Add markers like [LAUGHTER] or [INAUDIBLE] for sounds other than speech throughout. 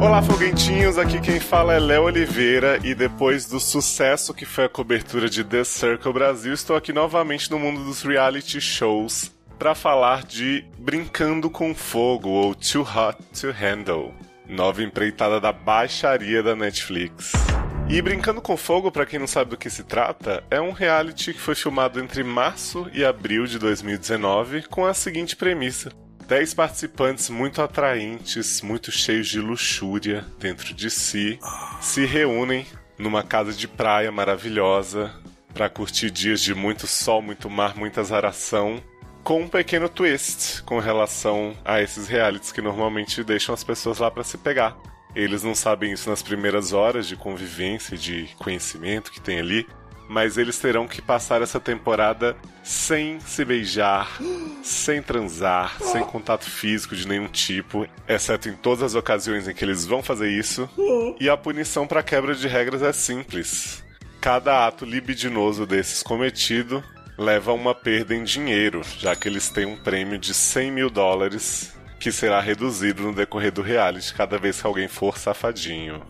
Olá, foguentinhos! Aqui quem fala é Léo Oliveira e depois do sucesso que foi a cobertura de The Circle Brasil, estou aqui novamente no mundo dos reality shows para falar de Brincando com Fogo ou Too Hot to Handle, nova empreitada da baixaria da Netflix. E Brincando com Fogo, para quem não sabe do que se trata, é um reality que foi filmado entre março e abril de 2019 com a seguinte premissa: 10 participantes muito atraentes, muito cheios de luxúria dentro de si, se reúnem numa casa de praia maravilhosa para curtir dias de muito sol, muito mar, muita azaração, com um pequeno twist com relação a esses realities que normalmente deixam as pessoas lá para se pegar. Eles não sabem isso nas primeiras horas de convivência, de conhecimento que tem ali, mas eles terão que passar essa temporada sem se beijar, sem transar, sem contato físico de nenhum tipo, exceto em todas as ocasiões em que eles vão fazer isso. E a punição para quebra de regras é simples. Cada ato libidinoso desses cometido leva a uma perda em dinheiro, já que eles têm um prêmio de 100 mil dólares que será reduzido no decorrer do reality cada vez que alguém for safadinho.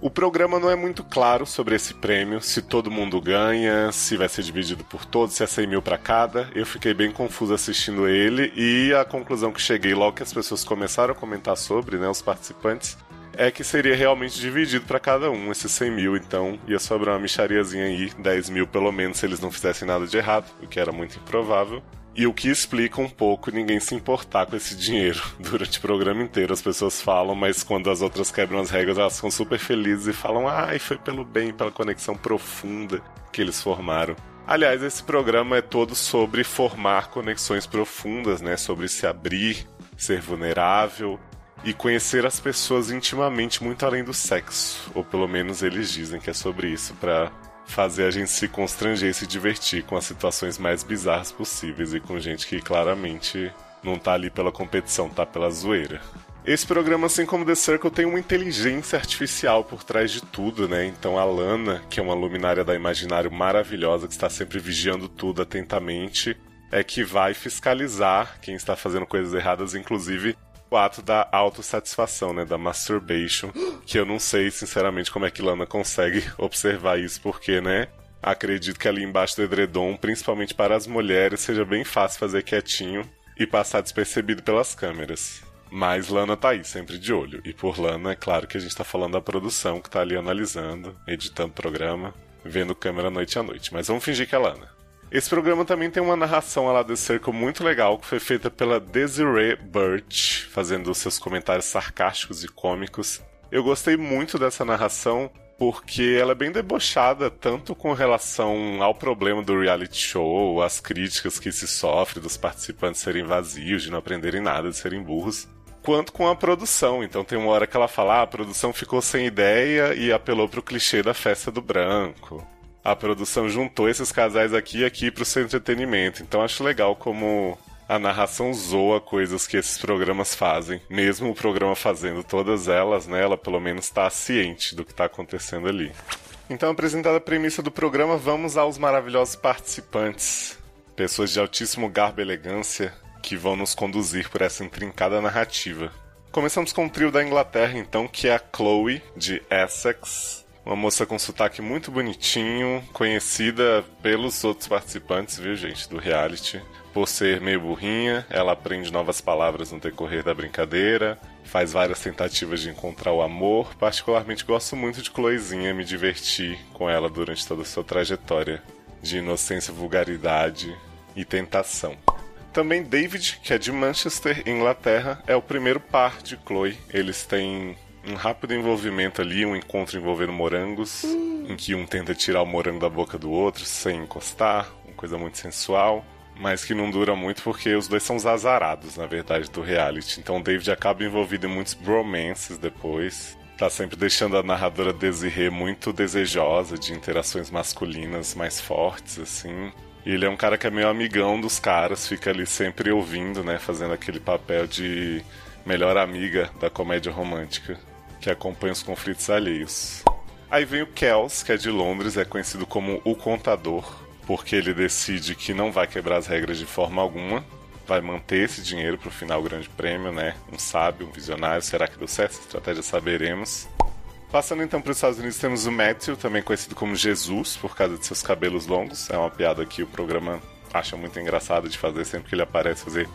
O programa não é muito claro sobre esse prêmio, se todo mundo ganha, se vai ser dividido por todos, se é 100 mil para cada. Eu fiquei bem confuso assistindo ele e a conclusão que cheguei logo que as pessoas começaram a comentar sobre, né, os participantes, é que seria realmente dividido para cada um esses 100 mil, então ia sobrar uma michariazinha aí, 10 mil pelo menos se eles não fizessem nada de errado, o que era muito improvável. E o que explica um pouco ninguém se importar com esse dinheiro. [LAUGHS] Durante o programa inteiro as pessoas falam, mas quando as outras quebram as regras, elas ficam super felizes e falam: ai, foi pelo bem, pela conexão profunda que eles formaram. Aliás, esse programa é todo sobre formar conexões profundas, né? Sobre se abrir, ser vulnerável e conhecer as pessoas intimamente muito além do sexo. Ou pelo menos eles dizem que é sobre isso, para fazer a gente se constranger e se divertir com as situações mais bizarras possíveis e com gente que claramente não tá ali pela competição, tá pela zoeira. Esse programa, assim como The Circle, tem uma inteligência artificial por trás de tudo, né? Então a Lana, que é uma luminária da Imaginário maravilhosa, que está sempre vigiando tudo atentamente, é que vai fiscalizar quem está fazendo coisas erradas, inclusive o ato da autossatisfação, né? Da masturbation. Que eu não sei, sinceramente, como é que Lana consegue [LAUGHS] observar isso, porque, né? Acredito que ali embaixo do edredom, principalmente para as mulheres, seja bem fácil fazer quietinho e passar despercebido pelas câmeras. Mas Lana tá aí, sempre de olho. E por Lana, é claro que a gente tá falando da produção que tá ali analisando, editando o programa, vendo câmera noite a noite. Mas vamos fingir que é Lana. Esse programa também tem uma narração lá do Circle muito legal, que foi feita pela Desiree Birch, fazendo seus comentários sarcásticos e cômicos. Eu gostei muito dessa narração porque ela é bem debochada, tanto com relação ao problema do reality show, as críticas que se sofre dos participantes serem vazios, de não aprenderem nada, de serem burros, quanto com a produção. Então tem uma hora que ela fala: ah, a produção ficou sem ideia e apelou pro clichê da festa do branco a produção juntou esses casais aqui e aqui pro seu entretenimento. Então acho legal como a narração zoa coisas que esses programas fazem. Mesmo o programa fazendo todas elas, né, ela pelo menos está ciente do que está acontecendo ali. Então, apresentada a premissa do programa, vamos aos maravilhosos participantes. Pessoas de altíssimo garbo e elegância que vão nos conduzir por essa intrincada narrativa. Começamos com o trio da Inglaterra, então, que é a Chloe, de Essex, uma moça com sotaque muito bonitinho, conhecida pelos outros participantes, viu, gente, do reality. Por ser meio burrinha, ela aprende novas palavras no decorrer da brincadeira, faz várias tentativas de encontrar o amor. Particularmente gosto muito de Chloezinha, me diverti com ela durante toda a sua trajetória de inocência, vulgaridade e tentação. Também David, que é de Manchester, Inglaterra, é o primeiro par de Chloe. Eles têm um rápido envolvimento ali, um encontro envolvendo morangos, hum. em que um tenta tirar o morango da boca do outro sem encostar, uma coisa muito sensual, mas que não dura muito porque os dois são os azarados, na verdade, do reality. Então o David acaba envolvido em muitos bromances depois. Tá sempre deixando a narradora Desiree muito desejosa de interações masculinas mais fortes, assim. E ele é um cara que é meio amigão dos caras, fica ali sempre ouvindo, né? Fazendo aquele papel de melhor amiga da comédia romântica que acompanha os conflitos alheios. Aí vem o Kells, que é de Londres, é conhecido como o contador, porque ele decide que não vai quebrar as regras de forma alguma. vai manter esse dinheiro pro final grande prêmio, né? Um sábio, um visionário. Será que deu certo essa estratégia? Saberemos. Passando então para os Estados Unidos, temos o Matthew, também conhecido como Jesus, por causa de seus cabelos longos. É uma piada que o programa acha muito engraçado de fazer sempre que ele aparece, fazer.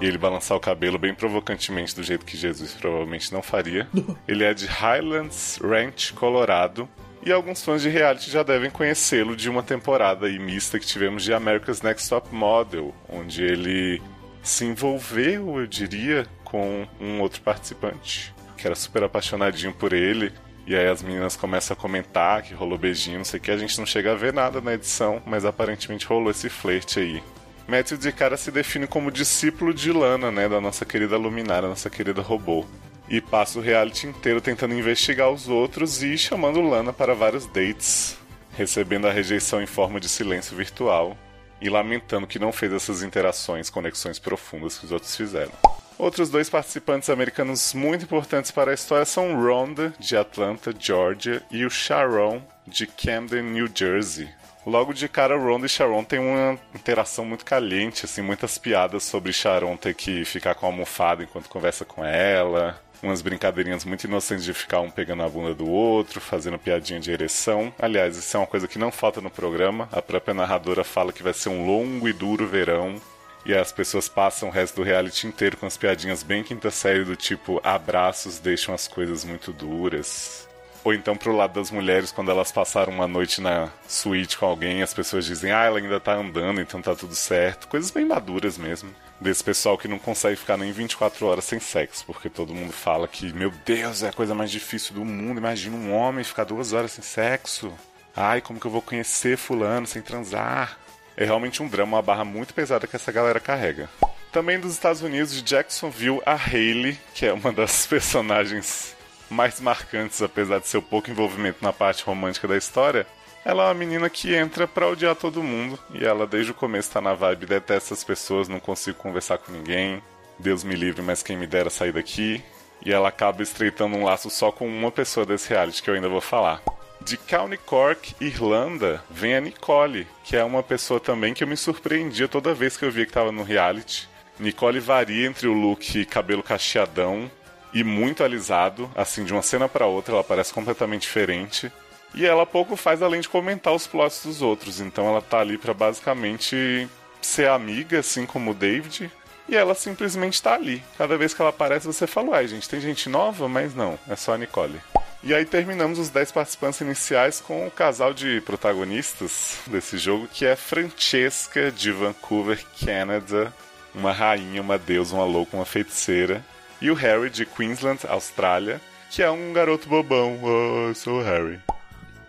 E ele balançar o cabelo bem provocantemente, do jeito que Jesus provavelmente não faria. [LAUGHS] Ele é de Highlands Ranch, Colorado. E alguns fãs de reality já devem conhecê-lo de uma temporada aí mista que tivemos de America's Next Top Model, onde ele se envolveu, eu diria, com um outro participante que era super apaixonadinho por ele. E aí as meninas começam a comentar que rolou beijinho, não sei o que. A gente não chega a ver nada na edição, mas aparentemente rolou esse flerte aí. Matthew de cara se define como discípulo de Lana, né, da nossa querida Luminária, nossa querida robô. E passa o reality inteiro tentando investigar os outros e chamando Lana para vários dates, recebendo a rejeição em forma de silêncio virtual e lamentando que não fez essas interações, conexões profundas que os outros fizeram. Outros dois participantes americanos muito importantes para a história são Rhonda, de Atlanta, Georgia, e o Sharon, de Camden, New Jersey. Logo de cara, Rhonda e Sharon têm uma interação muito caliente, assim, muitas piadas sobre Sharon ter que ficar com a almofada enquanto conversa com ela, umas brincadeirinhas muito inocentes de ficar um pegando a bunda do outro, fazendo piadinha de ereção. Aliás, isso é uma coisa que não falta no programa. A própria narradora fala que vai ser um longo e duro verão e as pessoas passam o resto do reality inteiro com as piadinhas bem quinta série do tipo abraços deixam as coisas muito duras. Ou então pro lado das mulheres, quando elas passaram uma noite na suíte com alguém, as pessoas dizem, ah, ela ainda tá andando, então tá tudo certo. Coisas bem maduras mesmo. Desse pessoal que não consegue ficar nem 24 horas sem sexo, porque todo mundo fala que, meu Deus, é a coisa mais difícil do mundo. Imagina um homem ficar duas horas sem sexo. Ai, como que eu vou conhecer fulano sem transar? É realmente um drama, uma barra muito pesada que essa galera carrega. Também dos Estados Unidos, de Jacksonville, a Hayley, que é uma das [LAUGHS] personagens mais marcantes, apesar de seu pouco envolvimento na parte romântica da história, ela é uma menina que entra pra odiar todo mundo. E ela, desde o começo, tá na vibe, detesta as pessoas, não consigo conversar com ninguém. Deus me livre, mas quem me dera sair daqui. E ela acaba estreitando um laço só com uma pessoa desse reality, que eu ainda vou falar. De County Cork, Irlanda, vem a Nicole, que é uma pessoa também que eu me surpreendia toda vez que eu via que estava no reality. Nicole varia entre o look cabelo cacheadão e muito alisado, assim, de uma cena para outra, ela parece completamente diferente. E ela pouco faz além de comentar os plots dos outros, então ela tá ali para basicamente ser amiga, assim como o David, e ela simplesmente tá ali. Cada vez que ela aparece, você fala, uai, gente, tem gente nova? Mas não, é só a Nicole. E aí terminamos os 10 participantes iniciais com o casal de protagonistas desse jogo, que é Francesca de Vancouver, Canadá, uma rainha, uma deusa, uma louca, uma feiticeira, e o Harry de Queensland, Austrália, que é um garoto bobão. Oh, eu sou o Harry.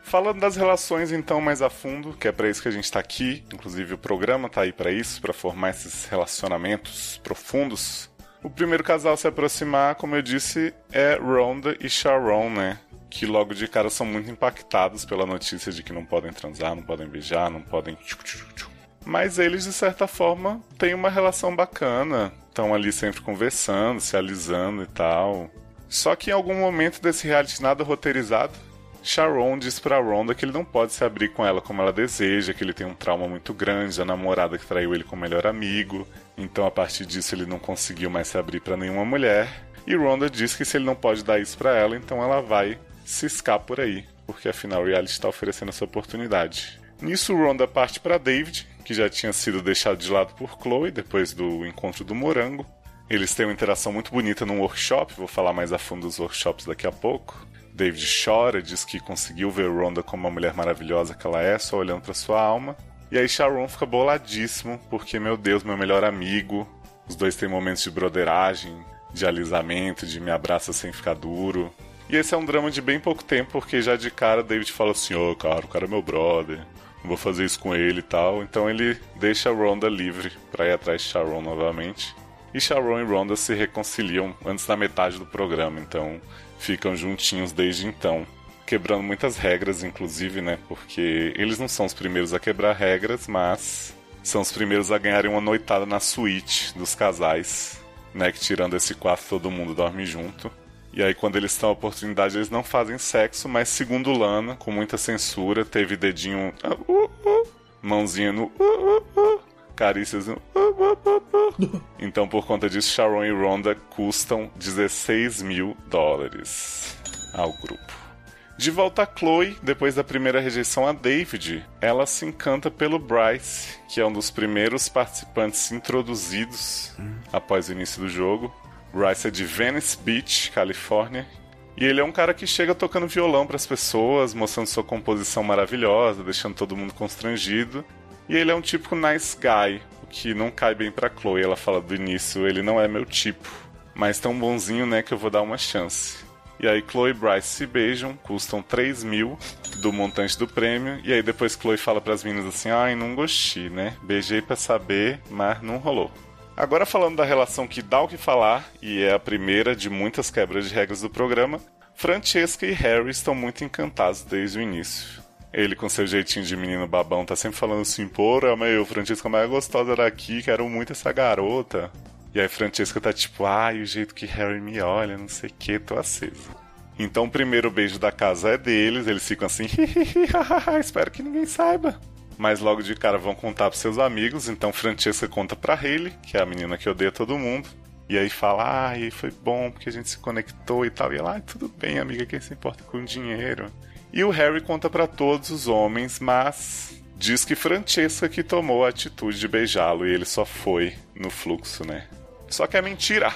Falando das relações então mais a fundo, que é para isso que a gente está aqui, inclusive o programa tá aí para isso, para formar esses relacionamentos profundos o primeiro casal a se aproximar, como eu disse, é Rhonda e Sharon, né? Que logo de cara são muito impactados pela notícia de que não podem transar, não podem beijar, não podem. Mas eles, de certa forma, têm uma relação bacana. Estão ali sempre conversando, se alisando e tal. Só que em algum momento desse reality nada roteirizado, Sharon diz pra Rhonda que ele não pode se abrir com ela como ela deseja, que ele tem um trauma muito grande, a namorada que traiu ele como melhor amigo, então a partir disso ele não conseguiu mais se abrir para nenhuma mulher. E Rhonda diz que se ele não pode dar isso para ela, então ela vai ciscar por aí, porque afinal o reality está oferecendo essa oportunidade. Nisso, Rhonda parte para David, que já tinha sido deixado de lado por Chloe depois do encontro do morango. Eles têm uma interação muito bonita num workshop, vou falar mais a fundo dos workshops daqui a pouco. David chora, diz que conseguiu ver Rhonda como uma mulher maravilhosa que ela é, só olhando para sua alma. E aí Sharon fica boladíssimo, porque, meu Deus, meu melhor amigo. Os dois têm momentos de broderagem, de alisamento, de me abraça sem ficar duro. E esse é um drama de bem pouco tempo, porque já de cara David fala assim: Ô, oh, cara, o cara é meu brother, vou fazer isso com ele e tal. Então ele deixa a Rhonda livre para ir atrás de Sharon novamente. E Sharon e Rhonda se reconciliam antes da metade do programa, então ficam juntinhos desde então. Quebrando muitas regras, inclusive, né? Porque eles não são os primeiros a quebrar regras, mas são os primeiros a ganharem uma noitada na suíte dos casais, né? Que tirando esse quarto todo mundo dorme junto. E aí, quando eles têm a oportunidade, eles não fazem sexo, mas segundo Lana, com muita censura, teve dedinho. Uh, uh, uh, mãozinha no. Uh, uh, uh, carícias. Então, por conta disso, Sharon e Ronda custam 16 mil dólares ao grupo. De volta a Chloe, depois da primeira rejeição a David, ela se encanta pelo Bryce, que é um dos primeiros participantes introduzidos após o início do jogo. Bryce é de Venice Beach, Califórnia, e ele é um cara que chega tocando violão para as pessoas, mostrando sua composição maravilhosa, deixando todo mundo constrangido. E ele é um típico nice guy, o que não cai bem pra Chloe. Ela fala do início, ele não é meu tipo, mas tão bonzinho, né, que eu vou dar uma chance. E aí Chloe e Bryce se beijam, custam 3 mil do montante do prêmio. E aí depois Chloe fala pras meninas assim, ai, não gostei, né? Beijei pra saber, mas não rolou. Agora falando da relação que dá o que falar, e é a primeira de muitas quebras de regras do programa, Francesca e Harry estão muito encantados desde o início. Ele, com seu jeitinho de menino babão, tá sempre falando assim: Porra, meu, Francesca mais gostosa daqui, quero muito essa garota. E aí Francesca tá tipo: Ai, o jeito que Harry me olha, não sei o que, tô acesa. Então o primeiro beijo da casa é deles, eles ficam assim: [LAUGHS] Espero que ninguém saiba mas logo de cara vão contar pros seus amigos. Então Francesca conta pra Hayley, que é a menina que odeia todo mundo. E aí fala, ah, foi bom porque a gente se conectou e tal. E ela, ah, tudo bem, amiga, quem se importa com dinheiro? E o Harry conta para todos os homens, mas diz que Francesca que tomou a atitude de beijá-lo e ele só foi no fluxo, né? Só que é mentira.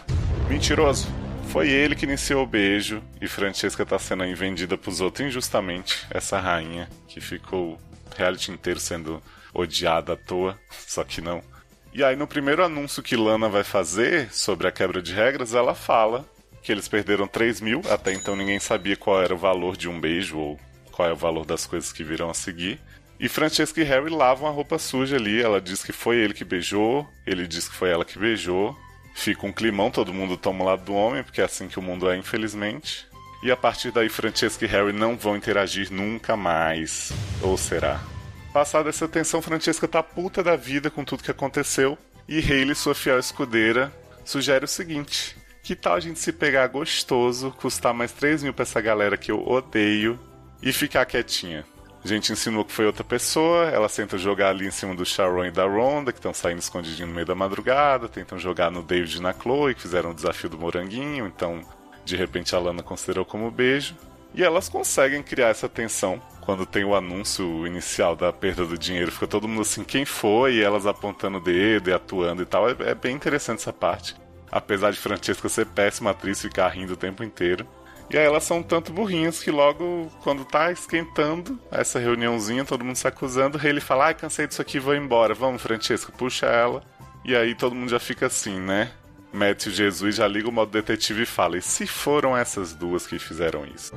Mentiroso. Foi ele que iniciou o beijo e Francesca tá sendo aí vendida pros outros injustamente, essa rainha que ficou reality inteiro sendo odiada à toa, [LAUGHS] só que não. E aí no primeiro anúncio que Lana vai fazer sobre a quebra de regras, ela fala que eles perderam 3 mil, até então ninguém sabia qual era o valor de um beijo ou qual é o valor das coisas que virão a seguir. E Francesca e Harry lavam a roupa suja ali, ela diz que foi ele que beijou, ele diz que foi ela que beijou. Fica um climão, todo mundo toma o lado do homem, porque é assim que o mundo é, infelizmente. E a partir daí, Francesca e Harry não vão interagir nunca mais. Ou será? Passada essa tensão, Francesca tá puta da vida com tudo que aconteceu. E Hayley, sua fiel escudeira, sugere o seguinte: que tal a gente se pegar gostoso, custar mais 3 mil pra essa galera que eu odeio e ficar quietinha? A gente ensinou que foi outra pessoa, ela tenta jogar ali em cima do Sharon e da Ronda, que estão saindo escondidinho no meio da madrugada, tentam jogar no David e na Chloe, que fizeram o desafio do moranguinho, então de repente a Lana considerou como beijo. E elas conseguem criar essa tensão quando tem o anúncio inicial da perda do dinheiro. Fica todo mundo assim, quem foi? E elas apontando o dedo e atuando e tal. É, é bem interessante essa parte. Apesar de Francesca ser péssima atriz, ficar rindo o tempo inteiro. E aí elas são tanto burrinhas que logo, quando tá esquentando essa reuniãozinha, todo mundo se acusando, ele fala, ai, cansei disso aqui, vou embora. Vamos, Francesca, puxa ela. E aí todo mundo já fica assim, né? Matthew Jesus já liga o modo detetive e fala: e se foram essas duas que fizeram isso?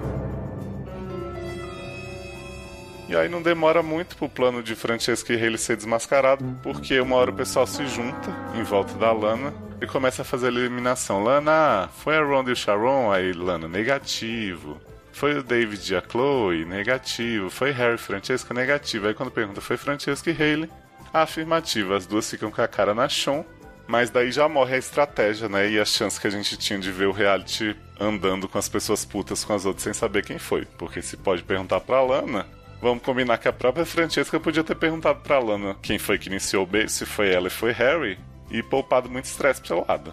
E aí não demora muito pro plano de Francesca e Haley ser desmascarado, porque uma hora o pessoal se junta em volta da Lana e começa a fazer a eliminação. Lana, foi a Ronda e o Sharon? Aí Lana, negativo. Foi o David e a Chloe? Negativo. Foi Harry e Francesca? Negativo. Aí quando pergunta, foi Francesca e Haley? Afirmativa. As duas ficam com a cara na chão mas daí já morre a estratégia, né? E a chance que a gente tinha de ver o reality andando com as pessoas putas com as outras sem saber quem foi. Porque se pode perguntar pra Lana, vamos combinar que a própria Francesca podia ter perguntado pra Lana quem foi que iniciou o beijo, se foi ela e foi Harry, e poupado muito estresse pro lado.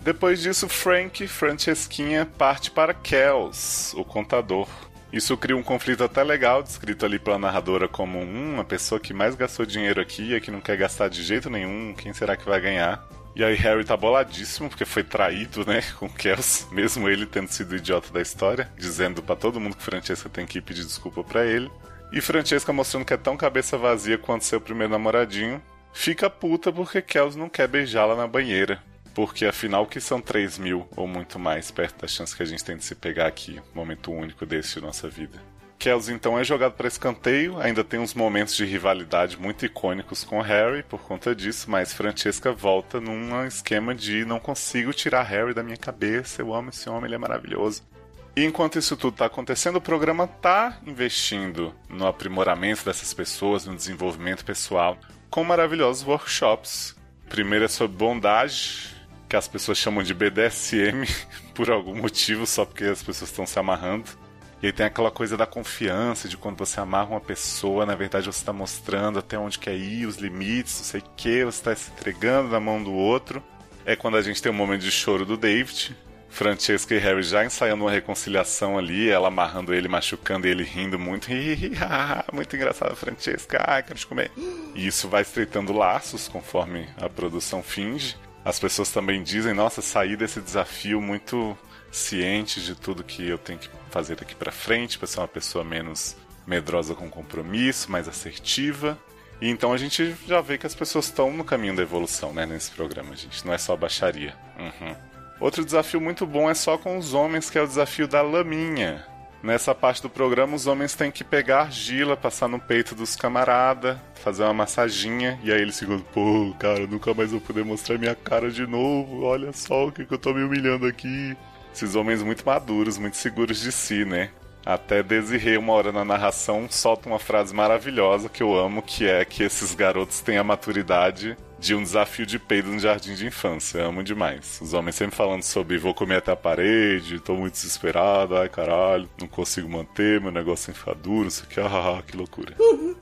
Depois disso, Frank, Francesquinha, parte para Kels, o contador. Isso cria um conflito até legal, descrito ali pela narradora como uma pessoa que mais gastou dinheiro aqui e que não quer gastar de jeito nenhum, quem será que vai ganhar? E aí Harry tá boladíssimo, porque foi traído, né, [LAUGHS] com Kels, mesmo ele tendo sido o idiota da história, dizendo para todo mundo que Francesca tem que pedir desculpa para ele. E Francesca mostrando que é tão cabeça vazia quanto seu primeiro namoradinho, fica puta porque Kels não quer beijá-la na banheira. Porque afinal, que são 3 mil ou muito mais, perto da chance que a gente tem de se pegar aqui, momento único desse de nossa vida. Kells então é jogado para escanteio, ainda tem uns momentos de rivalidade muito icônicos com Harry por conta disso, mas Francesca volta num esquema de não consigo tirar Harry da minha cabeça, eu amo esse homem, ele é maravilhoso. E enquanto isso tudo está acontecendo, o programa está investindo no aprimoramento dessas pessoas, no desenvolvimento pessoal, com maravilhosos workshops. Primeiro é sobre bondade, que as pessoas chamam de BDSM [LAUGHS] por algum motivo, só porque as pessoas estão se amarrando. E aí tem aquela coisa da confiança, de quando você amarra uma pessoa, na verdade você está mostrando até onde quer ir, os limites, não sei o que, você está se entregando na mão do outro. É quando a gente tem um momento de choro do David, Francesca e Harry já ensaiando uma reconciliação ali, ela amarrando ele, machucando ele, rindo muito. [LAUGHS] muito engraçado, Francesca, ai, quero te comer. E isso vai estreitando laços conforme a produção finge. As pessoas também dizem, nossa, saí desse desafio muito ciente de tudo que eu tenho que fazer daqui para frente, para ser uma pessoa menos medrosa com compromisso, mais assertiva. E então a gente já vê que as pessoas estão no caminho da evolução, né, nesse programa, gente. Não é só baixaria. Uhum. Outro desafio muito bom é só com os homens, que é o desafio da laminha. Nessa parte do programa, os homens têm que pegar argila, passar no peito dos camarada, fazer uma massaginha, e aí eles ficam, pô, cara, nunca mais vou poder mostrar minha cara de novo, olha só o que, que eu tô me humilhando aqui. Esses homens muito maduros, muito seguros de si, né? Até Desirê, uma hora na narração, solta uma frase maravilhosa que eu amo, que é que esses garotos têm a maturidade de um desafio de peido no jardim de infância. Eu amo demais. Os homens sempre falando sobre vou comer até a parede, tô muito desesperado, ai caralho, não consigo manter, meu negócio enfaduro, isso aqui, ah, que loucura.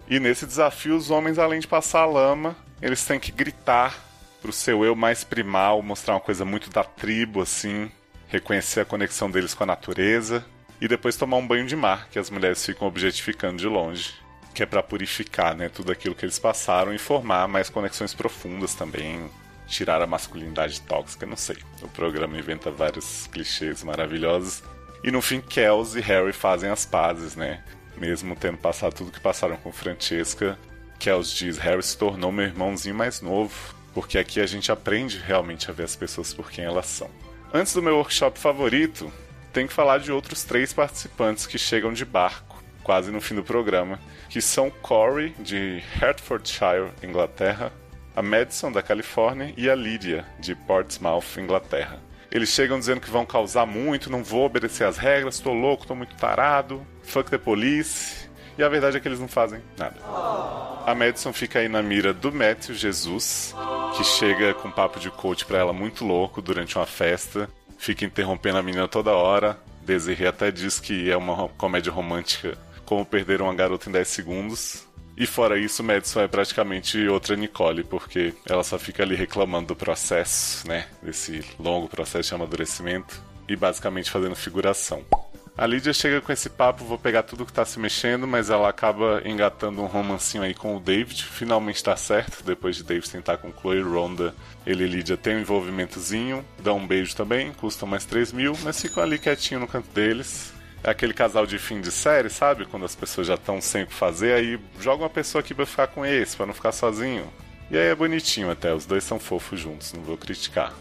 E nesse desafio, os homens, além de passar a lama, eles têm que gritar pro seu eu mais primal, mostrar uma coisa muito da tribo, assim, reconhecer a conexão deles com a natureza e depois tomar um banho de mar, que as mulheres ficam objetificando de longe, que é para purificar, né, tudo aquilo que eles passaram e formar mais conexões profundas também, tirar a masculinidade tóxica, não sei. O programa inventa vários clichês maravilhosos e no fim Kels e Harry fazem as pazes, né? Mesmo tendo passado tudo que passaram com Francesca, Kels diz: Harry se tornou meu irmãozinho mais novo, porque aqui a gente aprende realmente a ver as pessoas por quem elas são. Antes do meu workshop favorito, tem que falar de outros três participantes que chegam de barco, quase no fim do programa, que são Corey, de Hertfordshire, Inglaterra, a Madison, da Califórnia, e a Lydia, de Portsmouth, Inglaterra. Eles chegam dizendo que vão causar muito, não vou obedecer às regras, tô louco, tô muito tarado, fuck the police. E a verdade é que eles não fazem nada. A Madison fica aí na mira do Matthew Jesus, que chega com papo de coach pra ela muito louco durante uma festa fica interrompendo a menina toda hora. Desirê até diz que é uma comédia romântica como perder uma garota em 10 segundos. E fora isso, Madison é praticamente outra Nicole, porque ela só fica ali reclamando do processo, né? Desse longo processo de amadurecimento e basicamente fazendo figuração. A Lídia chega com esse papo, vou pegar tudo que tá se mexendo, mas ela acaba engatando um romancinho aí com o David. Finalmente tá certo, depois de David tentar com Chloe Ronda, ele e Lídia tem um envolvimentozinho, dão um beijo também, custa mais 3 mil, mas ficam ali quietinho no canto deles. É aquele casal de fim de série, sabe? Quando as pessoas já estão sem o que fazer, aí joga uma pessoa aqui pra ficar com esse, pra não ficar sozinho. E aí é bonitinho até, os dois são fofos juntos, não vou criticar.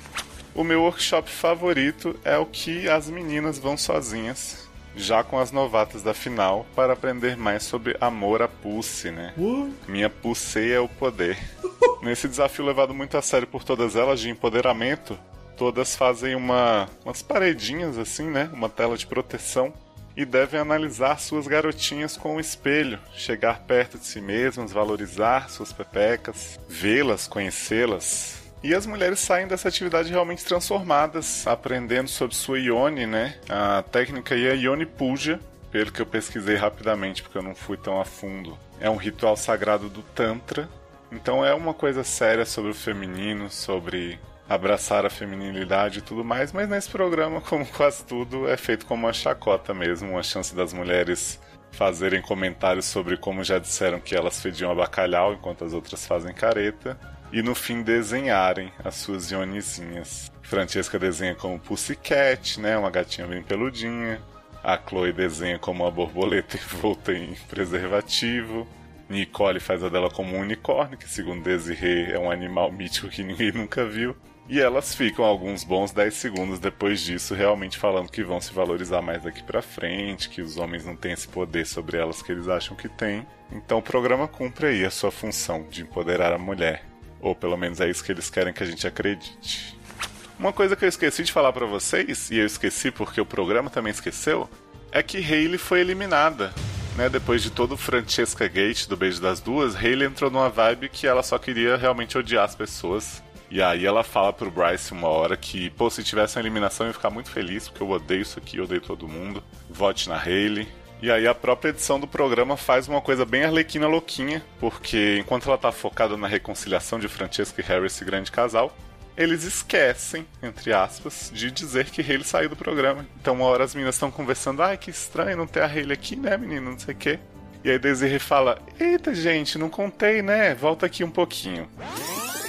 O meu workshop favorito é o que as meninas vão sozinhas, já com as novatas da final, para aprender mais sobre amor a Pussy, né? Uh. Minha Pussy é o poder. [LAUGHS] Nesse desafio levado muito a sério por todas elas de empoderamento, todas fazem uma, umas paredinhas assim, né? Uma tela de proteção e devem analisar suas garotinhas com o espelho, chegar perto de si mesmas, valorizar suas pepecas, vê-las, conhecê-las, e as mulheres saem dessa atividade realmente transformadas, aprendendo sobre sua Ione, né? A técnica aí é Ione Puja, pelo que eu pesquisei rapidamente, porque eu não fui tão a fundo. É um ritual sagrado do Tantra, então é uma coisa séria sobre o feminino, sobre abraçar a feminilidade e tudo mais, mas nesse programa, [LAUGHS] como quase tudo, é feito como uma chacota mesmo, uma chance das mulheres fazerem comentários sobre como já disseram que elas fediam a bacalhau enquanto as outras fazem careta e no fim desenharem as suas ionizinhas. Francesca desenha como Pussycat, né, uma gatinha bem peludinha. A Chloe desenha como uma borboleta [LAUGHS] envolta em preservativo. Nicole faz a dela como um unicórnio, que segundo Desiree é um animal [LAUGHS] mítico que ninguém nunca viu. E elas ficam alguns bons 10 segundos depois disso realmente falando que vão se valorizar mais daqui para frente, que os homens não têm esse poder sobre elas que eles acham que têm. Então o programa cumpre aí a sua função de empoderar a mulher. Ou pelo menos é isso que eles querem que a gente acredite. Uma coisa que eu esqueci de falar para vocês, e eu esqueci porque o programa também esqueceu, é que Hayley foi eliminada. Né, depois de todo o Francesca Gate do Beijo das Duas, Hayley entrou numa vibe que ela só queria realmente odiar as pessoas. E aí ela fala pro Bryce uma hora que, pô, se tivesse uma eliminação eu ia ficar muito feliz, porque eu odeio isso aqui, eu odeio todo mundo. Vote na Hayley. E aí a própria edição do programa faz uma coisa bem arlequina louquinha, porque enquanto ela tá focada na reconciliação de Francesca e Harry, esse grande casal, eles esquecem, entre aspas, de dizer que Hayley saiu do programa. Então uma hora as meninas estão conversando, ai que estranho não ter a Hayley aqui, né menino, não sei o quê. E aí Desiree fala, eita gente, não contei, né? Volta aqui um pouquinho.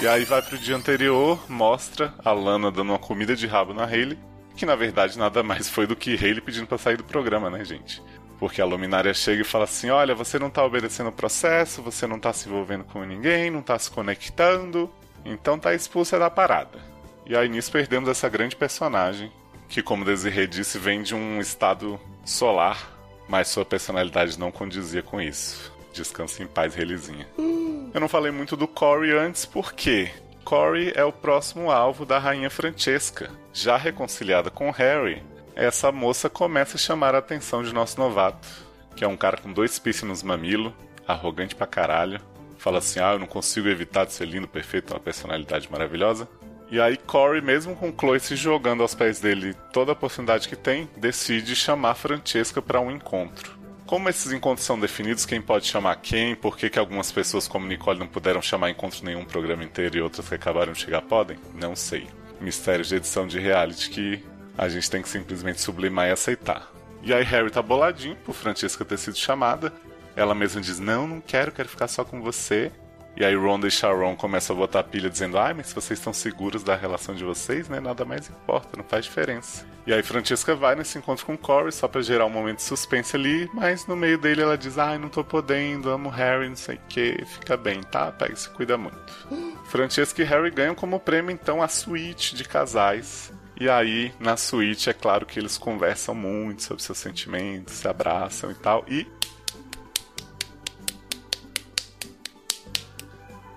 E aí vai pro dia anterior, mostra a Lana dando uma comida de rabo na Hayley, que na verdade nada mais foi do que Hayley pedindo para sair do programa, né, gente? Porque a luminária chega e fala assim: olha, você não tá obedecendo o processo, você não tá se envolvendo com ninguém, não tá se conectando, então tá expulsa da parada. E aí nisso perdemos essa grande personagem, que como Desiree disse, vem de um estado solar, mas sua personalidade não condizia com isso. Descanse em paz, Relizinha. Eu não falei muito do Corey antes porque Corey é o próximo alvo da rainha Francesca. Já reconciliada com Harry, essa moça começa a chamar a atenção de nosso novato, que é um cara com dois piercing nos mamilos, arrogante pra caralho. Fala assim: ah, eu não consigo evitar de ser lindo, perfeito, uma personalidade maravilhosa. E aí Corey, mesmo com Chloe se jogando aos pés dele toda a oportunidade que tem, decide chamar Francesca para um encontro. Como esses encontros são definidos, quem pode chamar quem, por que, que algumas pessoas como Nicole não puderam chamar encontro nenhum programa inteiro e outras que acabaram de chegar podem? Não sei. Mistérios de edição de reality que a gente tem que simplesmente sublimar e aceitar. E aí Harry tá boladinho por Francesca ter sido chamada. Ela mesma diz: Não, não quero, quero ficar só com você. E aí Ronda e Sharon começam a botar pilha dizendo: Ai, mas se vocês estão seguros da relação de vocês, né? Nada mais importa, não faz diferença. E aí Francesca vai nesse encontro com Corey só para gerar um momento de suspense ali, mas no meio dele ela diz: Ai, não tô podendo, amo Harry, não sei o que, fica bem, tá? Pega e se cuida muito. Francesca e Harry ganham como prêmio então a suíte de casais. E aí, na suíte, é claro que eles conversam muito sobre seus sentimentos, se abraçam e tal. E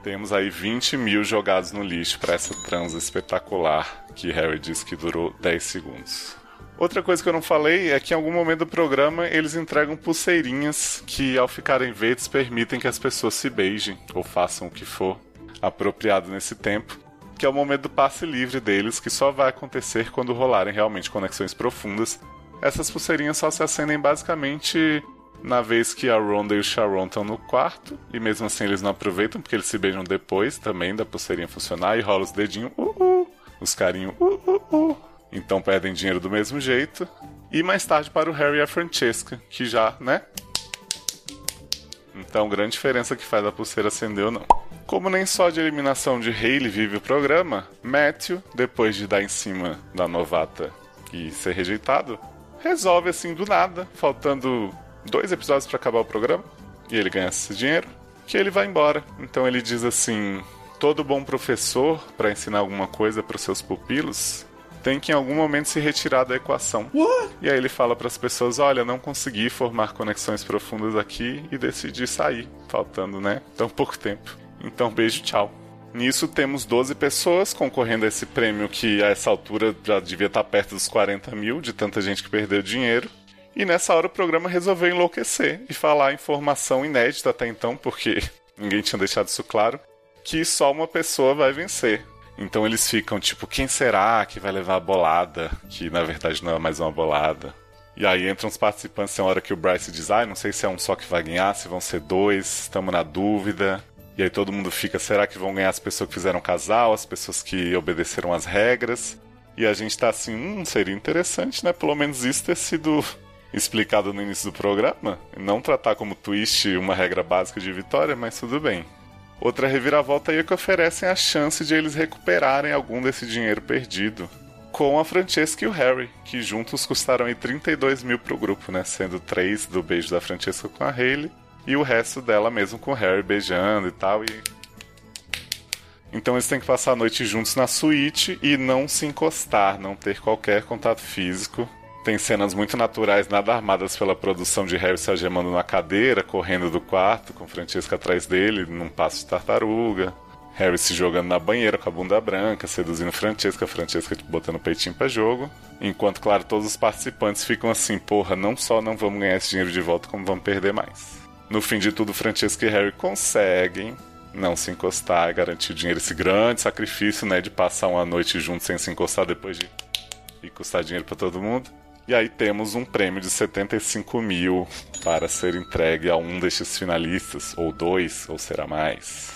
Temos aí 20 mil jogados no lixo para essa transa espetacular que Harry disse que durou 10 segundos. Outra coisa que eu não falei é que em algum momento do programa eles entregam pulseirinhas que, ao ficarem verdes, permitem que as pessoas se beijem ou façam o que for apropriado nesse tempo, que é o momento do passe livre deles, que só vai acontecer quando rolarem realmente conexões profundas. Essas pulseirinhas só se acendem basicamente na vez que a Ronda e o Sharon estão no quarto, e mesmo assim eles não aproveitam, porque eles se beijam depois também da pulseirinha funcionar, e rola os dedinhos, uh, uh, os carinhos, uh, uh, uh. Então perdem dinheiro do mesmo jeito. E mais tarde para o Harry e a Francesca, que já, né? Então, grande diferença que faz a pulseira acender ou não. Como nem só de eliminação de Hayley vive o programa, Matthew, depois de dar em cima da novata e ser rejeitado, resolve assim do nada, faltando dois episódios para acabar o programa e ele ganha esse dinheiro, que ele vai embora. Então ele diz assim: todo bom professor, para ensinar alguma coisa para os seus pupilos, tem que em algum momento se retirar da equação. What? E aí ele fala para as pessoas: olha, não consegui formar conexões profundas aqui e decidi sair, faltando, né? Tão pouco tempo. Então, beijo, tchau. Nisso temos 12 pessoas concorrendo a esse prêmio que a essa altura já devia estar perto dos 40 mil, de tanta gente que perdeu dinheiro. E nessa hora o programa resolveu enlouquecer e falar informação inédita até então, porque [LAUGHS] ninguém tinha deixado isso claro, que só uma pessoa vai vencer. Então eles ficam tipo, quem será que vai levar a bolada? Que na verdade não é mais uma bolada. E aí entram os participantes, tem hora que o Bryce diz, ah, não sei se é um só que vai ganhar, se vão ser dois, estamos na dúvida. E aí todo mundo fica, será que vão ganhar as pessoas que fizeram casal, as pessoas que obedeceram as regras? E a gente tá assim, hum, seria interessante, né? Pelo menos isso ter sido explicado no início do programa. Não tratar como twist uma regra básica de vitória, mas tudo bem. Outra reviravolta aí é que oferecem a chance de eles recuperarem algum desse dinheiro perdido. Com a Francesca e o Harry, que juntos custaram aí 32 mil pro grupo, né? Sendo três do beijo da Francesca com a Hayley e o resto dela mesmo com o Harry beijando e tal. E então eles têm que passar a noite juntos na suíte e não se encostar, não ter qualquer contato físico. Tem cenas muito naturais, nada armadas pela produção de Harry se agemando na cadeira, correndo do quarto, com Francesca atrás dele, num passo de tartaruga. Harry se jogando na banheira com a bunda branca, seduzindo Francesca, Francesca tipo, botando o peitinho pra jogo. Enquanto, claro, todos os participantes ficam assim, porra, não só não vamos ganhar esse dinheiro de volta, como vamos perder mais. No fim de tudo, Francesca e Harry conseguem, não se encostar garantir o dinheiro. Esse grande sacrifício, né, de passar uma noite junto sem se encostar depois de e custar dinheiro para todo mundo. E aí temos um prêmio de 75 mil para ser entregue a um destes finalistas, ou dois, ou será mais.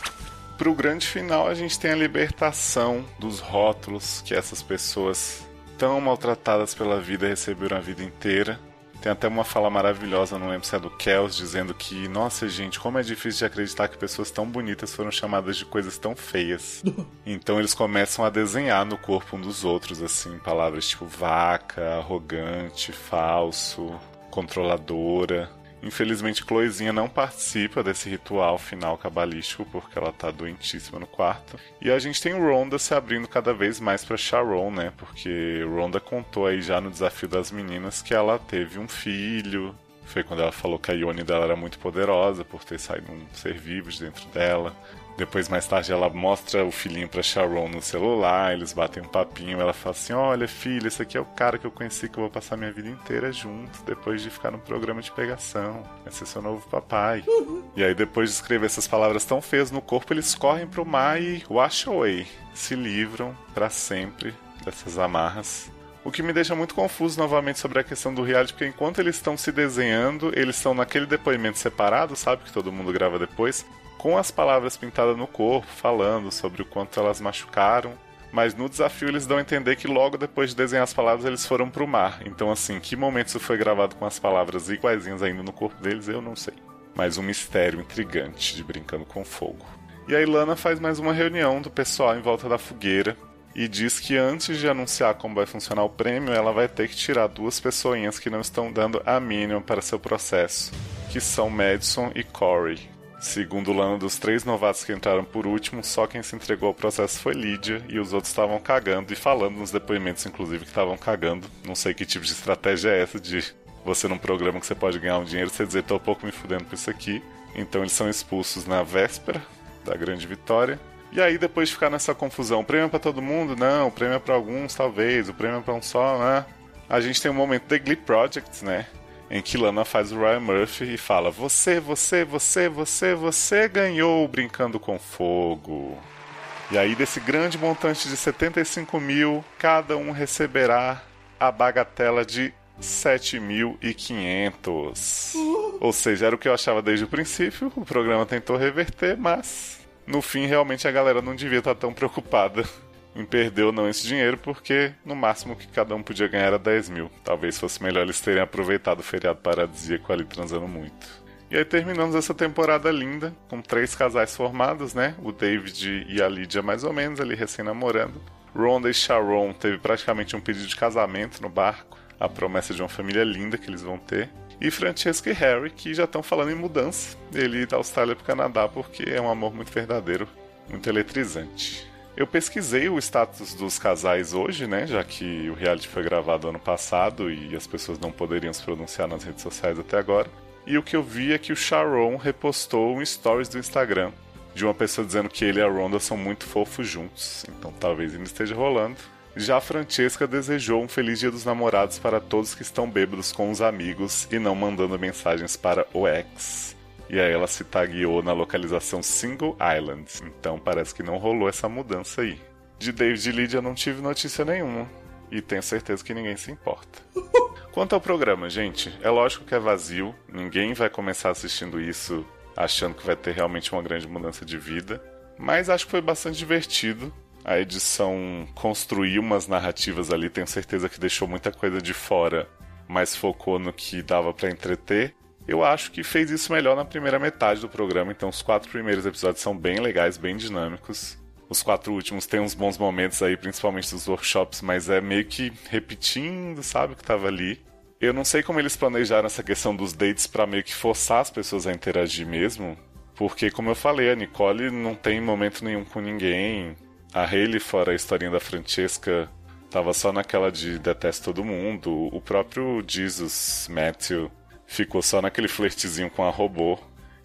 Para o grande final, a gente tem a libertação dos rótulos que essas pessoas tão maltratadas pela vida receberam a vida inteira tem até uma fala maravilhosa, não lembro se é do Kels, dizendo que, nossa gente, como é difícil de acreditar que pessoas tão bonitas foram chamadas de coisas tão feias. [LAUGHS] então eles começam a desenhar no corpo um dos outros, assim, palavras tipo vaca, arrogante, falso, controladora. Infelizmente, Chloezinha não participa desse ritual final cabalístico porque ela tá doentíssima no quarto. E a gente tem Ronda se abrindo cada vez mais para Sharon, né? Porque Ronda contou aí já no desafio das meninas que ela teve um filho. Foi quando ela falou que a Ione dela era muito poderosa por ter saído um ser vivo de dentro dela. Depois, mais tarde, ela mostra o filhinho pra Sharon no celular, eles batem um papinho, ela fala assim: Olha, filho, esse aqui é o cara que eu conheci que eu vou passar minha vida inteira junto, depois de ficar no programa de pegação. Vai ser seu novo papai. E aí, depois de escrever essas palavras tão feias no corpo, eles correm pro mar e wash away. Se livram para sempre dessas amarras. O que me deixa muito confuso novamente sobre a questão do reality, porque enquanto eles estão se desenhando, eles estão naquele depoimento separado, sabe? Que todo mundo grava depois com as palavras pintadas no corpo, falando sobre o quanto elas machucaram. Mas no desafio eles dão a entender que logo depois de desenhar as palavras eles foram pro mar. Então, assim, que momento isso foi gravado com as palavras iguaizinhas ainda no corpo deles, eu não sei. Mas um mistério intrigante de Brincando com Fogo. E a Ilana faz mais uma reunião do pessoal em volta da fogueira e diz que antes de anunciar como vai funcionar o prêmio, ela vai ter que tirar duas pessoinhas que não estão dando a mínima para seu processo, que são Madison e Corey, Segundo Lana, dos três novatos que entraram por último, só quem se entregou ao processo foi Lídia e os outros estavam cagando e falando nos depoimentos, inclusive, que estavam cagando. Não sei que tipo de estratégia é essa de você num programa que você pode ganhar um dinheiro, você dizer, tô um pouco me fudendo por isso aqui. Então eles são expulsos na véspera da grande vitória. E aí, depois de ficar nessa confusão, o prêmio é pra todo mundo? Não, o prêmio é pra alguns, talvez, o prêmio é pra um só, né? A gente tem um momento The Glee Project, né? em que Lana faz o Ryan Murphy e fala: Você, você, você, você, você ganhou brincando com fogo. E aí, desse grande montante de 75 mil, cada um receberá a bagatela de 7.500. Uh. Ou seja, era o que eu achava desde o princípio. O programa tentou reverter, mas no fim, realmente a galera não devia estar tão preocupada em perder ou não esse dinheiro, porque no máximo que cada um podia ganhar era 10 mil. Talvez fosse melhor eles terem aproveitado o feriado paradisíaco ali transando muito. E aí terminamos essa temporada linda, com três casais formados, né? O David e a Lydia mais ou menos, ali recém-namorando. Ronda e Sharon teve praticamente um pedido de casamento no barco, a promessa de uma família linda que eles vão ter. E Francesca e Harry, que já estão falando em mudança. Ele da Austrália para o Canadá, porque é um amor muito verdadeiro, muito eletrizante. Eu pesquisei o status dos casais hoje, né? Já que o reality foi gravado ano passado e as pessoas não poderiam se pronunciar nas redes sociais até agora. E o que eu vi é que o Sharon repostou um stories do Instagram de uma pessoa dizendo que ele e a Ronda são muito fofos juntos. Então talvez ainda esteja rolando. Já Francesca desejou um feliz dia dos namorados para todos que estão bêbados com os amigos e não mandando mensagens para o ex. E aí ela se tagueou na localização Single Island. Então parece que não rolou essa mudança aí. De David e Lydia não tive notícia nenhuma. E tenho certeza que ninguém se importa. [LAUGHS] Quanto ao programa, gente, é lógico que é vazio. Ninguém vai começar assistindo isso achando que vai ter realmente uma grande mudança de vida. Mas acho que foi bastante divertido. A edição construiu umas narrativas ali, tenho certeza que deixou muita coisa de fora, mas focou no que dava para entreter. Eu acho que fez isso melhor na primeira metade do programa, então os quatro primeiros episódios são bem legais, bem dinâmicos. Os quatro últimos têm uns bons momentos aí, principalmente dos workshops, mas é meio que repetindo, sabe, o que tava ali. Eu não sei como eles planejaram essa questão dos dates para meio que forçar as pessoas a interagir mesmo, porque, como eu falei, a Nicole não tem momento nenhum com ninguém. A Hayley, fora a historinha da Francesca, tava só naquela de detesto todo mundo. O próprio Jesus Matthew ficou só naquele flertezinho com a robô.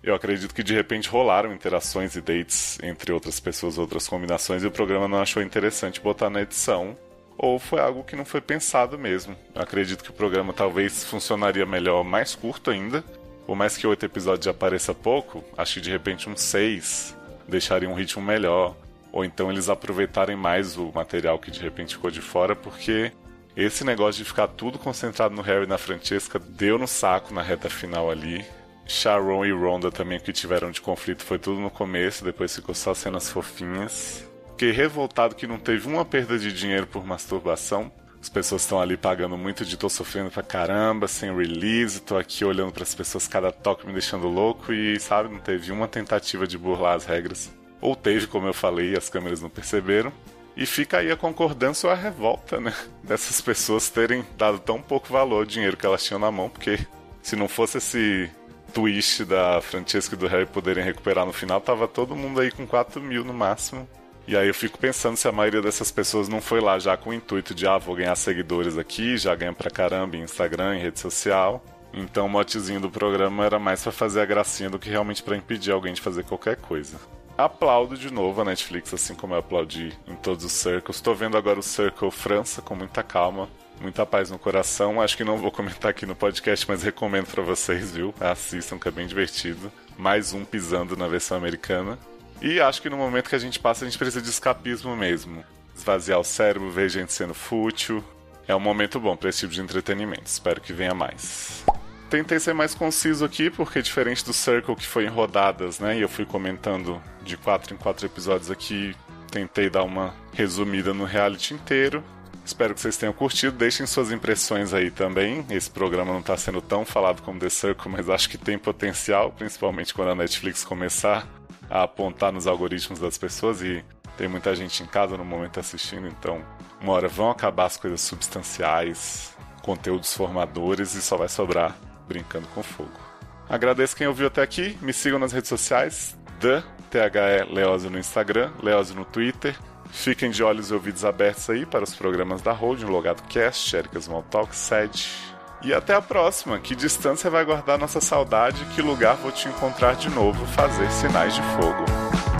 Eu acredito que de repente rolaram interações e dates entre outras pessoas, outras combinações, e o programa não achou interessante botar na edição. Ou foi algo que não foi pensado mesmo. Eu acredito que o programa talvez funcionaria melhor mais curto ainda. Por mais que oito episódios já pouco, acho que de repente uns seis deixaria um ritmo melhor. Ou então eles aproveitarem mais o material que de repente ficou de fora, porque esse negócio de ficar tudo concentrado no Harry e na Francesca deu no saco na reta final ali. Sharon e Rhonda também que tiveram de conflito foi tudo no começo, depois ficou só cenas fofinhas. Fiquei revoltado que não teve uma perda de dinheiro por masturbação. As pessoas estão ali pagando muito de tô sofrendo pra caramba, sem release, tô aqui olhando para as pessoas cada toque me deixando louco e, sabe, não teve uma tentativa de burlar as regras. Ou teve, como eu falei, as câmeras não perceberam. E fica aí a concordância ou a revolta, né? [LAUGHS] Dessas pessoas terem dado tão pouco valor ao dinheiro que elas tinham na mão, porque se não fosse esse twist da Francesca e do Harry poderem recuperar no final, tava todo mundo aí com 4 mil no máximo. E aí eu fico pensando se a maioria dessas pessoas não foi lá já com o intuito de, ah, vou ganhar seguidores aqui, já ganha pra caramba em Instagram, em rede social. Então o motezinho do programa era mais para fazer a gracinha do que realmente para impedir alguém de fazer qualquer coisa. Aplaudo de novo a Netflix, assim como eu aplaudi em todos os Circles. Estou vendo agora o Circle França com muita calma, muita paz no coração. Acho que não vou comentar aqui no podcast, mas recomendo para vocês, viu? Assistam, que é bem divertido. Mais um pisando na versão americana. E acho que no momento que a gente passa, a gente precisa de escapismo mesmo. Esvaziar o cérebro, ver gente sendo fútil. É um momento bom para esse tipo de entretenimento. Espero que venha mais. Tentei ser mais conciso aqui, porque diferente do Circle que foi em rodadas, né? E eu fui comentando de quatro em quatro episódios aqui, tentei dar uma resumida no reality inteiro. Espero que vocês tenham curtido. Deixem suas impressões aí também. Esse programa não está sendo tão falado como The Circle, mas acho que tem potencial, principalmente quando a Netflix começar a apontar nos algoritmos das pessoas e tem muita gente em casa no momento assistindo, então uma hora vão acabar as coisas substanciais, conteúdos formadores e só vai sobrar brincando com fogo. Agradeço quem ouviu até aqui, me sigam nas redes sociais, The THE Leose no Instagram, Leose no Twitter. Fiquem de olhos e ouvidos abertos aí para os programas da Hold, Logado Cast, Erika Smalltalk, SED, e até a próxima. Que distância vai guardar nossa saudade? Que lugar vou te encontrar de novo? Fazer sinais de fogo.